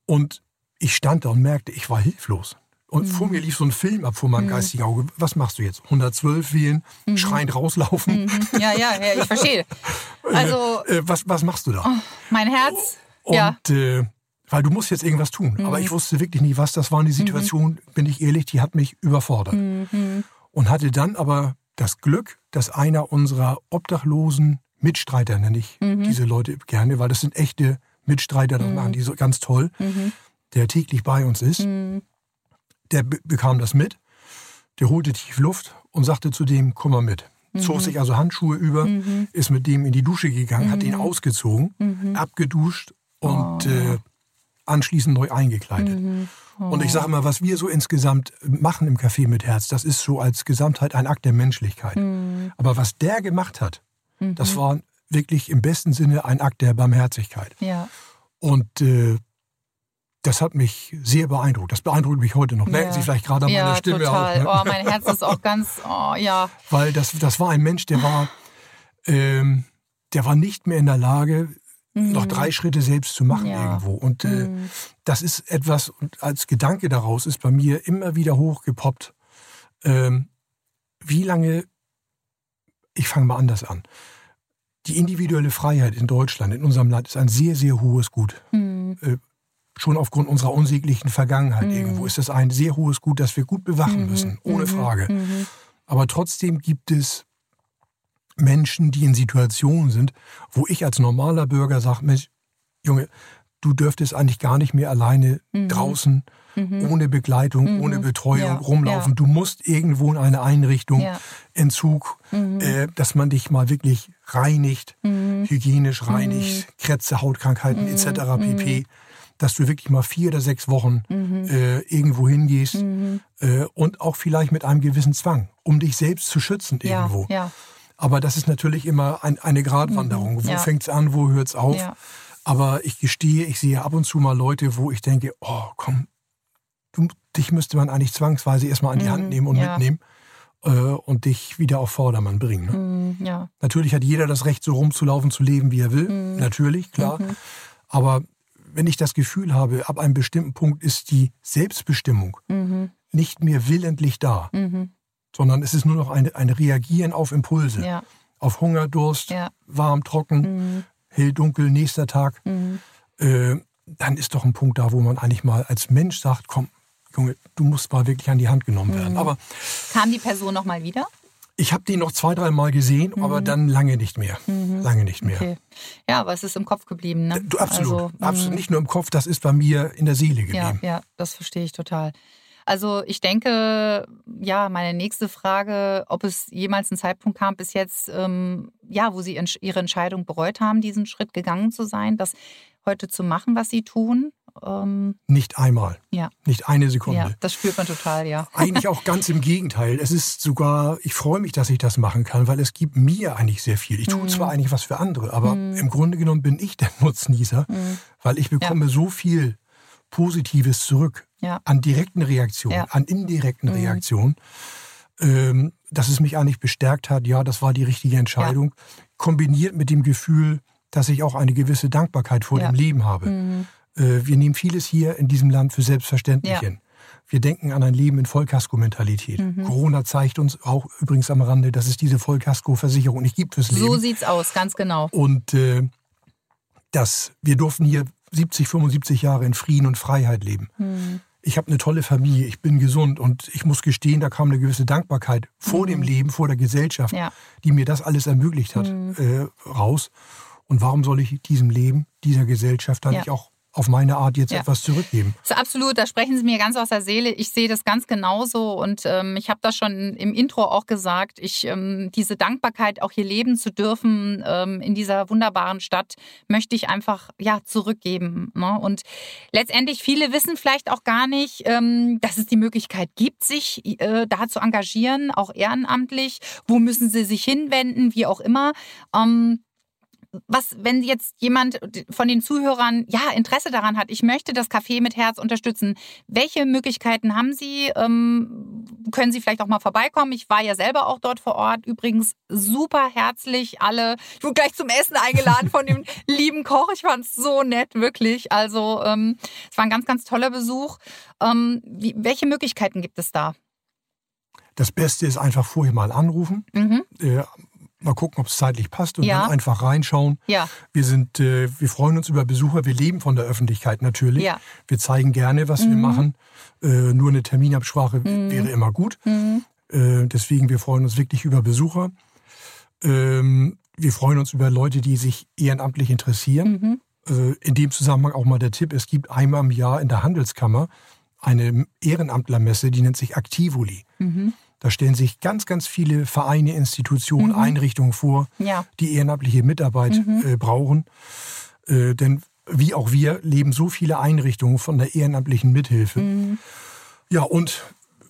Und ich stand da und merkte, ich war hilflos. Und mhm. vor mir lief so ein Film ab vor meinem mhm. geistigen Auge. Was machst du jetzt? 112 wählen, mhm. schreiend rauslaufen? Mhm. Ja, ja, ja, ich verstehe. Also, äh, was, was machst du da? Oh, mein Herz. Und, ja. Äh, weil du musst jetzt irgendwas tun. Aber ich mhm. wusste wirklich nicht, was das war. Und die mhm. Situation, bin ich ehrlich, die hat mich überfordert. Und hatte dann aber das Glück, dass einer unserer obdachlosen Mitstreiter, nenne ich diese Leute gerne, weil das sind echte Mitstreiter, das machen die so ganz toll, der täglich bei uns ist der bekam das mit, der holte tief Luft und sagte zu dem, komm mal mit. zog sich also Handschuhe über, ist mit dem in die Dusche gegangen, hat ihn ausgezogen, abgeduscht und Oh. äh, anschließend neu eingekleidet. Und ich sage immer, was wir so insgesamt machen im Café mit Herz, das ist so als Gesamtheit ein Akt der Menschlichkeit. Aber was der gemacht hat, das war wirklich im besten Sinne ein Akt der Barmherzigkeit. Ja. Und äh, das hat mich sehr beeindruckt. Das beeindruckt mich heute noch. Merken Ja. Sie vielleicht gerade an ja, meiner Stimme total. auch. Ne? Oh, mein Herz ist auch ganz, oh, ja. Weil das, das war ein Mensch, der war, ähm, der war nicht mehr in der Lage, noch drei Schritte selbst zu machen Mhm. Ja. irgendwo. Und äh, Mhm. das ist etwas, und als Gedanke daraus ist bei mir immer wieder hochgepoppt, ähm, wie lange, ich fange mal anders an, die individuelle Freiheit in Deutschland, in unserem Land, ist ein sehr, sehr hohes Gut. Mhm. Schon aufgrund unserer unsäglichen Vergangenheit Mhm. irgendwo ist das ein sehr hohes Gut, das wir gut bewachen Mhm. müssen, ohne Mhm. Frage. Mhm. Aber trotzdem gibt es Menschen, die in Situationen sind, wo ich als normaler Bürger sage, Mensch, Junge, du dürftest eigentlich gar nicht mehr alleine Mhm. draußen Mhm. ohne Begleitung, Mhm. ohne Betreuung Ja, rumlaufen. ja. Du musst irgendwo in eine Einrichtung, Ja. Entzug, Mhm. äh, dass man dich mal wirklich reinigt, Mhm. hygienisch reinigt, Krätze, Hautkrankheiten etc. pp. Dass du wirklich mal vier oder sechs Wochen Mhm. äh, irgendwo hingehst Mhm. äh, und auch vielleicht mit einem gewissen Zwang, um dich selbst zu schützen Ja, irgendwo. ja, Aber das ist natürlich immer ein, eine Gratwanderung. Mhm, Wo ja. fängt's an, wo hört's auf? ja. Aber ich gestehe, ich sehe ab und zu mal Leute, wo ich denke, oh komm, du, dich müsste man eigentlich zwangsweise erstmal an die Mhm, Hand nehmen und ja. mitnehmen äh, und dich wieder auf Vordermann bringen. Ne? Mhm. ja. Natürlich hat jeder das Recht, so rumzulaufen, zu leben, wie er will. Mhm. Natürlich, klar. Aber wenn ich das Gefühl habe, ab einem bestimmten Punkt ist die Selbstbestimmung Mhm. nicht mehr willentlich da, Mhm. sondern es ist nur noch ein, ein Reagieren auf Impulse, ja, auf Hunger, Durst, ja. warm, trocken, Mhm. hell, dunkel, nächster Tag. Mhm. Äh, dann ist doch ein Punkt da, wo man eigentlich mal als Mensch sagt, komm, Junge, du musst mal wirklich an die Hand genommen Mhm. werden. Aber Kam die Person noch mal wieder? Ich habe den noch zwei, drei Mal gesehen, aber dann lange nicht mehr. Lange nicht mehr. Mhm. Okay. Ja, aber es ist im Kopf geblieben, ne? Du, absolut, Also, mh. absolut. Nicht nur im Kopf, das ist bei mir in der Seele Ja, geblieben. ja, das verstehe ich total. Also ich denke, ja, meine nächste Frage, ob es jemals einen Zeitpunkt kam bis jetzt, ähm, ja, wo Sie Ihre Entscheidung bereut haben, diesen Schritt gegangen zu sein, das heute zu machen, was Sie tun. Ähm, Nicht einmal, ja, nicht eine Sekunde. ja, das spürt man total, ja. Eigentlich auch ganz im Gegenteil. Es ist sogar, ich freue mich, dass ich das machen kann, weil es gibt mir eigentlich sehr viel. Ich tue Mhm. zwar eigentlich was für andere, aber im Grunde genommen bin ich der Nutznießer, Mhm. weil ich bekomme so viel Positives zurück Ja. an direkten Reaktionen, Ja. an indirekten Mhm. Reaktionen, ähm, dass es mich eigentlich bestärkt hat, ja, das war die richtige Entscheidung, kombiniert mit dem Gefühl, dass ich auch eine gewisse Dankbarkeit vor Ja. dem Leben habe. Mhm. Äh, wir nehmen vieles hier in diesem Land für selbstverständlich Ja. hin. Wir denken an ein Leben in Vollkasko-Mentalität. Mhm. Corona zeigt uns auch übrigens am Rande, dass es diese Vollkasko-Versicherung nicht gibt fürs Leben. So sieht's aus, ganz genau. und äh, dass wir durften hier 70, 75 Jahre in Frieden und Freiheit leben. Mhm. Ich habe eine tolle Familie, ich bin gesund und ich muss gestehen, da kam eine gewisse Dankbarkeit vor dem Leben, vor der Gesellschaft, Mhm. Ja. die mir das alles ermöglicht hat, Mhm. äh, raus. Und warum soll ich diesem Leben, dieser Gesellschaft dann Ja. nicht auch auf meine Art jetzt Ja. etwas zurückgeben? Das ist absolut, da sprechen Sie mir ganz aus der Seele. Ich sehe das ganz genauso und ähm, ich habe das schon im Intro auch gesagt. Ich ähm, diese Dankbarkeit, auch hier leben zu dürfen ähm, in dieser wunderbaren Stadt, möchte ich einfach ja zurückgeben. Ne? Und letztendlich viele wissen vielleicht auch gar nicht, ähm, dass es die Möglichkeit gibt, sich äh, da zu engagieren, auch ehrenamtlich. Wo müssen sie sich hinwenden, wie auch immer. Was, wenn jetzt jemand von den Zuhörern ja Interesse daran hat, ich möchte das Café mit Herz unterstützen, welche Möglichkeiten haben Sie? Ähm, können Sie vielleicht auch mal vorbeikommen? Ich war ja selber auch dort vor Ort. Übrigens super herzlich alle. Ich wurde gleich zum Essen eingeladen von dem lieben Koch. Ich fand es so nett, wirklich. Also ähm, es war ein ganz, ganz toller Besuch. Ähm, wie, welche Möglichkeiten gibt es da? Das Beste ist einfach vorher mal anrufen, Mhm. äh, mal gucken, ob es zeitlich passt und Ja. dann einfach reinschauen. Ja, Wir sind, äh, wir freuen uns über Besucher. Wir leben von der Öffentlichkeit natürlich. Ja. Wir zeigen gerne, was wir machen. Äh, nur eine Terminabsprache wäre immer gut. Mhm. Äh, deswegen, wir freuen uns wirklich über Besucher. Ähm, wir freuen uns über Leute, die sich ehrenamtlich interessieren. Mhm. Äh, in dem Zusammenhang auch mal der Tipp, es gibt einmal im Jahr in der Handelskammer eine Ehrenamtlermesse, die nennt sich Aktivoli. Mhm. Da stellen sich ganz, ganz viele Vereine, Institutionen, Mhm. Einrichtungen vor, Ja. die ehrenamtliche Mitarbeit Mhm. äh, brauchen. Äh, denn wie auch wir leben so viele Einrichtungen von der ehrenamtlichen Mithilfe. Mhm. Ja, und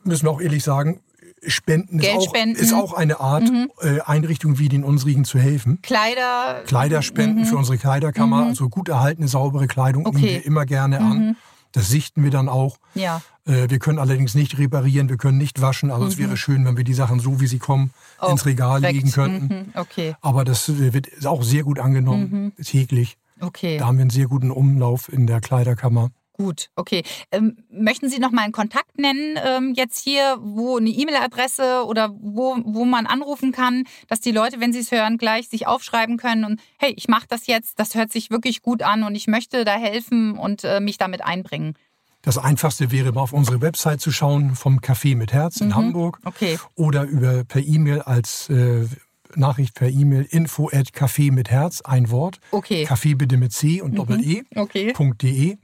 müssen wir auch ehrlich sagen, Spenden, ist auch, ist auch eine Art, Mhm. äh, Einrichtungen wie den unsrigen zu helfen. Kleider. Kleiderspenden für unsere Kleiderkammer, also gut erhaltene, saubere Kleidung nehmen Mhm. Okay. Mhm. wir immer gerne an. Das sichten wir dann auch. Ja. Äh, Wir können allerdings nicht reparieren, wir können nicht waschen. Also es wäre schön, wenn wir die Sachen so, wie sie kommen, Oh, ins Regal direkt. legen könnten. Mhm. Okay, Aber das äh, wird auch sehr gut angenommen, täglich. okay. Da haben wir einen sehr guten Umlauf in der Kleiderkammer. Gut, okay. Ähm, möchten Sie noch mal einen Kontakt nennen, ähm, jetzt hier, wo eine E-Mail-Adresse oder wo, wo man anrufen kann, dass die Leute, wenn sie es hören, gleich sich aufschreiben können und hey, ich mache das jetzt, das hört sich wirklich gut an und ich möchte da helfen und äh, mich damit einbringen. Das Einfachste wäre, mal auf unsere Website zu schauen, vom Café mit Herz in Hamburg. Okay. Oder über per E-Mail als äh, Nachricht per E-Mail info at Café mit Herz, ein Wort. Okay. Kaffee bitte mit C und Doppel-E. Okay. .de.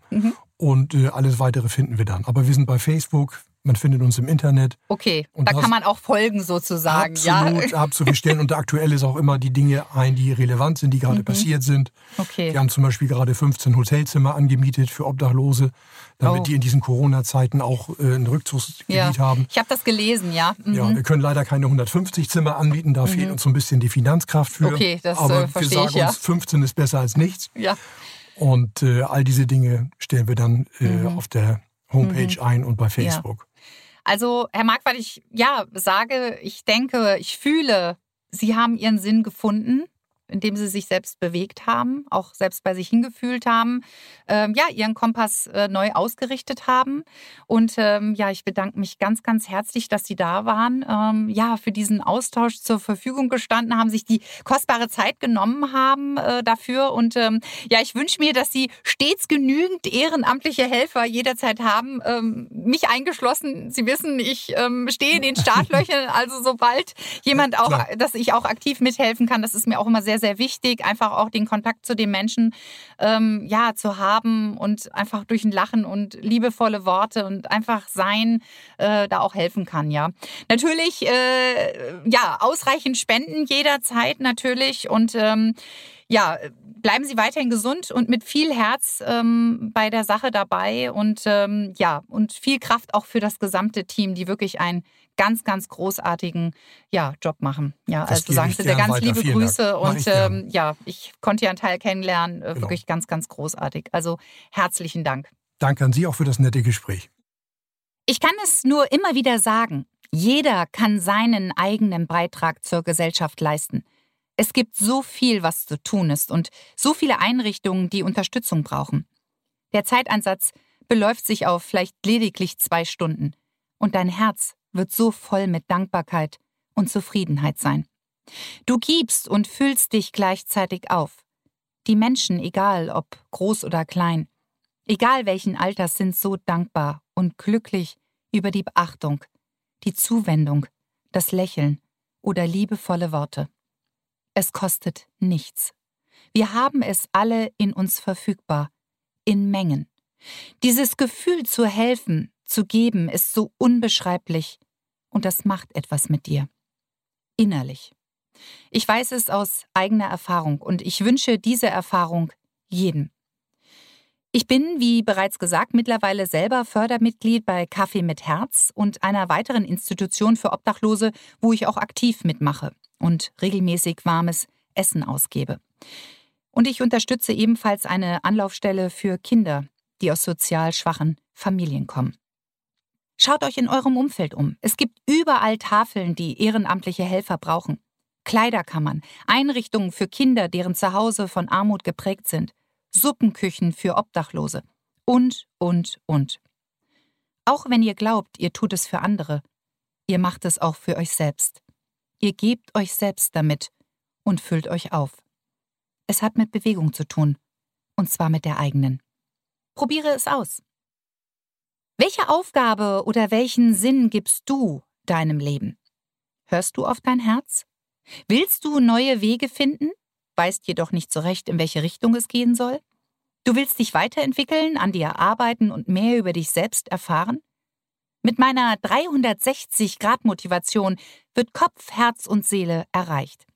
Und äh, alles weitere finden wir dann. Aber wir sind bei Facebook, man findet uns im Internet. Okay, Und da kann man auch folgen sozusagen, absolut, ja. absolut. Wir stellen unter aktuell ist auch immer die Dinge ein, die relevant sind, die gerade passiert sind. Mhm. Okay. Wir haben zum Beispiel gerade 15 Hotelzimmer angemietet für Obdachlose, damit Oh. die in diesen Corona-Zeiten auch äh, ein Rückzugsgebiet Ja. haben. Ich habe das gelesen, ja. Mhm. Ja, wir können leider keine 150 Zimmer anbieten, da fehlt uns so ein bisschen die Finanzkraft für. Okay, das, Aber äh, wir verstehe sagen ich, ja. uns, 15 ist besser als nichts. ja. Und äh, all diese Dinge stellen wir dann äh, Mhm. auf der Homepage ein und bei Facebook. Also, Herr Marquardt, ich ja, sage, ich denke, ich fühle, Sie haben Ihren Sinn gefunden, indem Sie sich selbst bewegt haben, auch selbst bei sich hingefühlt haben, ähm, ja, Ihren Kompass äh, neu ausgerichtet haben. Und ähm, ja, ich bedanke mich ganz, ganz herzlich, dass Sie da waren, ähm, ja, für diesen Austausch zur Verfügung gestanden haben, sich die kostbare Zeit genommen haben äh, dafür. Und ähm, ja, ich wünsche mir, dass Sie stets genügend ehrenamtliche Helfer jederzeit haben, ähm, mich eingeschlossen. Sie wissen, ich ähm, stehe in den Startlöchern, also sobald jemand auch, dass ich auch aktiv mithelfen kann, das ist mir auch immer sehr, sehr wichtig, einfach auch den Kontakt zu den Menschen ähm, ja zu haben und einfach durch ein Lachen und liebevolle Worte und einfach sein äh, da auch helfen kann, ja. Natürlich, äh, ja, ausreichend Spenden jederzeit natürlich und ähm, ja, bleiben Sie weiterhin gesund und mit viel Herz ähm, bei der Sache dabei und ähm, ja, und viel Kraft auch für das gesamte Team, die wirklich einen ganz, ganz großartigen ja, Job machen. Ja, Das also ich Sie dir ganz weiter. liebe Vielen. Grüße und ich ähm, ja, ich konnte ja einen Teil kennenlernen, äh, Genau. wirklich ganz, ganz großartig. Also herzlichen Dank. Danke an Sie auch für das nette Gespräch. Ich kann es nur immer wieder sagen. Jeder kann seinen eigenen Beitrag zur Gesellschaft leisten. Es gibt so viel, was zu tun ist und so viele Einrichtungen, die Unterstützung brauchen. Der Zeiteinsatz beläuft sich auf vielleicht lediglich zwei Stunden. Und dein Herz wird so voll mit Dankbarkeit und Zufriedenheit sein. Du gibst und füllst dich gleichzeitig auf. Die Menschen, egal ob groß oder klein, egal welchen Alters, sind so dankbar und glücklich über die Beachtung, die Zuwendung, das Lächeln oder liebevolle Worte. Es kostet nichts. Wir haben es alle in uns verfügbar, in Mengen. Dieses Gefühl zu helfen, zu geben, ist so unbeschreiblich und das macht etwas mit dir. Innerlich. Ich weiß es aus eigener Erfahrung und ich wünsche diese Erfahrung jedem. Ich bin, wie bereits gesagt, mittlerweile selber Fördermitglied bei Kaffee mit Herz und einer weiteren Institution für Obdachlose, wo ich auch aktiv mitmache und regelmäßig warmes Essen ausgebe. Und ich unterstütze ebenfalls eine Anlaufstelle für Kinder, die aus sozial schwachen Familien kommen. Schaut euch in eurem Umfeld um. Es gibt überall Tafeln, die ehrenamtliche Helfer brauchen. Kleiderkammern, Einrichtungen für Kinder, deren Zuhause von Armut geprägt sind, Suppenküchen für Obdachlose und, und, und. Auch wenn ihr glaubt, ihr tut es für andere, ihr macht es auch für euch selbst. Ihr gebt euch selbst damit und füllt euch auf. Es hat mit Bewegung zu tun, und zwar mit der eigenen. Probiere es aus. Welche Aufgabe oder welchen Sinn gibst du deinem Leben? Hörst du auf dein Herz? Willst du neue Wege finden? Weißt jedoch nicht so recht, in welche Richtung es gehen soll? Du willst dich weiterentwickeln, an dir arbeiten und mehr über dich selbst erfahren? Mit meiner 360-Grad-Motivation wird Kopf, Herz und Seele erreicht.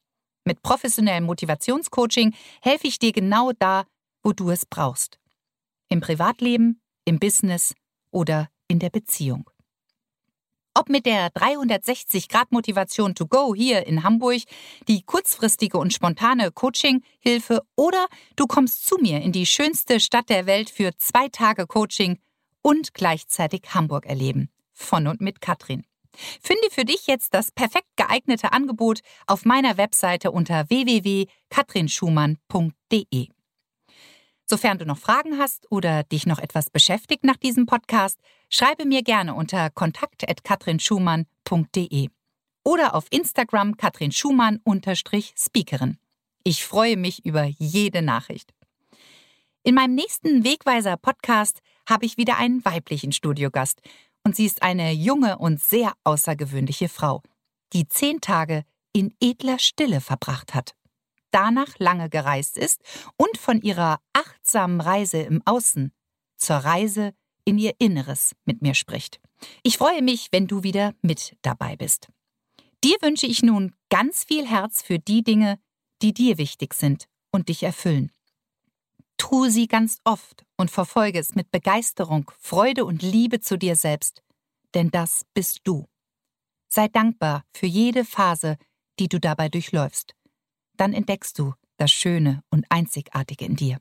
Mit professionellem Motivationscoaching helfe ich dir genau da, wo du es brauchst. Im Privatleben, im Business oder in der Beziehung. Ob mit der 360-Grad-Motivation to go hier in Hamburg, die kurzfristige und spontane Coaching-Hilfe oder du kommst zu mir in die schönste Stadt der Welt für zwei Tage Coaching und gleichzeitig Hamburg erleben. Von und mit Katrin. Finde für dich jetzt das perfekt geeignete Angebot auf meiner Webseite unter www.katrinschumann.de. Sofern du noch Fragen hast oder dich noch etwas beschäftigt nach diesem Podcast, schreibe mir gerne unter kontakt.katrinschumann.de oder auf Instagram Katrin Schumann-Speakerin. Ich freue mich über jede Nachricht. In meinem nächsten Wegweiser-Podcast habe ich wieder einen weiblichen Studiogast und sie ist eine junge und sehr außergewöhnliche Frau, die zehn Tage in edler Stille verbracht hat danach lange gereist ist und von ihrer achtsamen Reise im Außen zur Reise in ihr Inneres mit mir spricht. Ich freue mich, wenn du wieder mit dabei bist. Dir wünsche ich nun ganz viel Herz für die Dinge, die dir wichtig sind und dich erfüllen. Tu sie ganz oft und verfolge es mit Begeisterung, Freude und Liebe zu dir selbst, denn das bist du. Sei dankbar für jede Phase, die du dabei durchläufst dann entdeckst du das Schöne und Einzigartige in dir.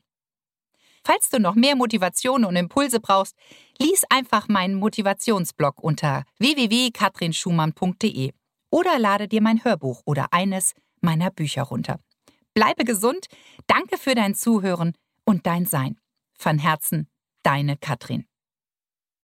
Falls du noch mehr Motivation und Impulse brauchst, lies einfach meinen Motivationsblog unter www.katrinschumann.de oder lade dir mein Hörbuch oder eines meiner Bücher runter. Bleibe gesund, danke für dein Zuhören und dein Sein. Von Herzen, deine Katrin.